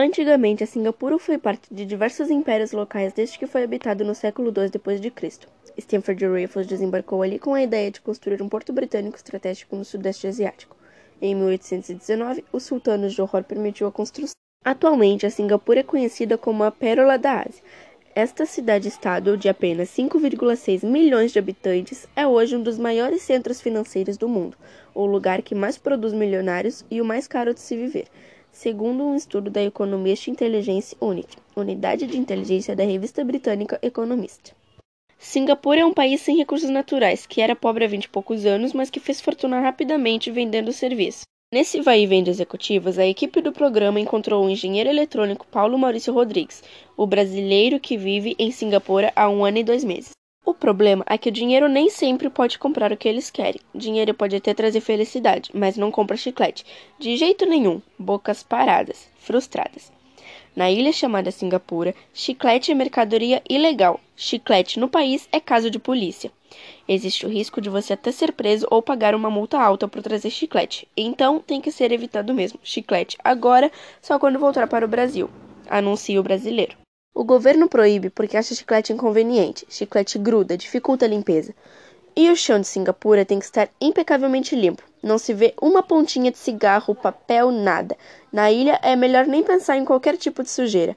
Antigamente, a Singapura foi parte de diversos impérios locais desde que foi habitado no século II d.C. Stanford Raffles desembarcou ali com a ideia de construir um porto britânico estratégico no Sudeste Asiático. Em 1819, o sultano Johor permitiu a construção. Atualmente, a Singapura é conhecida como a Pérola da Ásia. Esta cidade-estado, de apenas 5,6 milhões de habitantes, é hoje um dos maiores centros financeiros do mundo, o lugar que mais produz milionários e o mais caro de se viver, segundo um estudo da Economist Intelligence Unit, unidade de inteligência da revista britânica Economist. Singapura é um país sem recursos naturais, que era pobre há vinte e poucos anos, mas que fez fortuna rapidamente vendendo serviços. Nesse vai e vem de executivos, a equipe do programa encontrou o engenheiro eletrônico Paulo Maurício Rodrigues, o brasileiro que vive em Singapura há um ano e dois meses. O problema é que o dinheiro nem sempre pode comprar o que eles querem. Dinheiro pode até trazer felicidade, mas não compra chiclete. De jeito nenhum. Bocas paradas, frustradas. Na ilha chamada Singapura, chiclete é mercadoria ilegal. Chiclete no país é caso de polícia. Existe o risco de você até ser preso ou pagar uma multa alta por trazer chiclete. Então tem que ser evitado mesmo. Chiclete agora, só quando voltar para o Brasil. Anuncia o brasileiro. O governo proíbe porque acha chiclete inconveniente. Chiclete gruda, dificulta a limpeza. E o chão de Singapura tem que estar impecavelmente limpo. Não se vê uma pontinha de cigarro, papel, nada. Na ilha é melhor nem pensar em qualquer tipo de sujeira.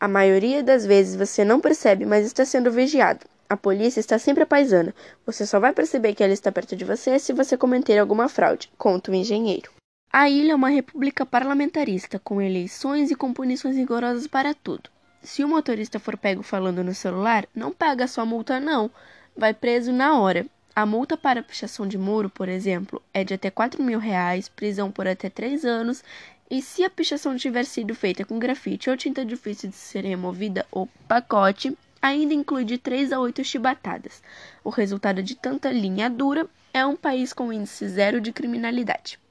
A maioria das vezes você não percebe, mas está sendo vigiado. A polícia está sempre paisana. Você só vai perceber que ela está perto de você se você cometer alguma fraude, conta o engenheiro. A ilha é uma república parlamentarista, com eleições e com punições rigorosas para tudo. Se o motorista for pego falando no celular, não paga sua multa, não. Vai preso na hora. A multa para pichação de muro, por exemplo, é de até 4 mil reais, prisão por até 3 anos, e se a pichação tiver sido feita com grafite ou tinta difícil de ser removida ou pacote, ainda inclui de 3 a 8 chibatadas. O resultado de tanta linha dura é um país com índice zero de criminalidade.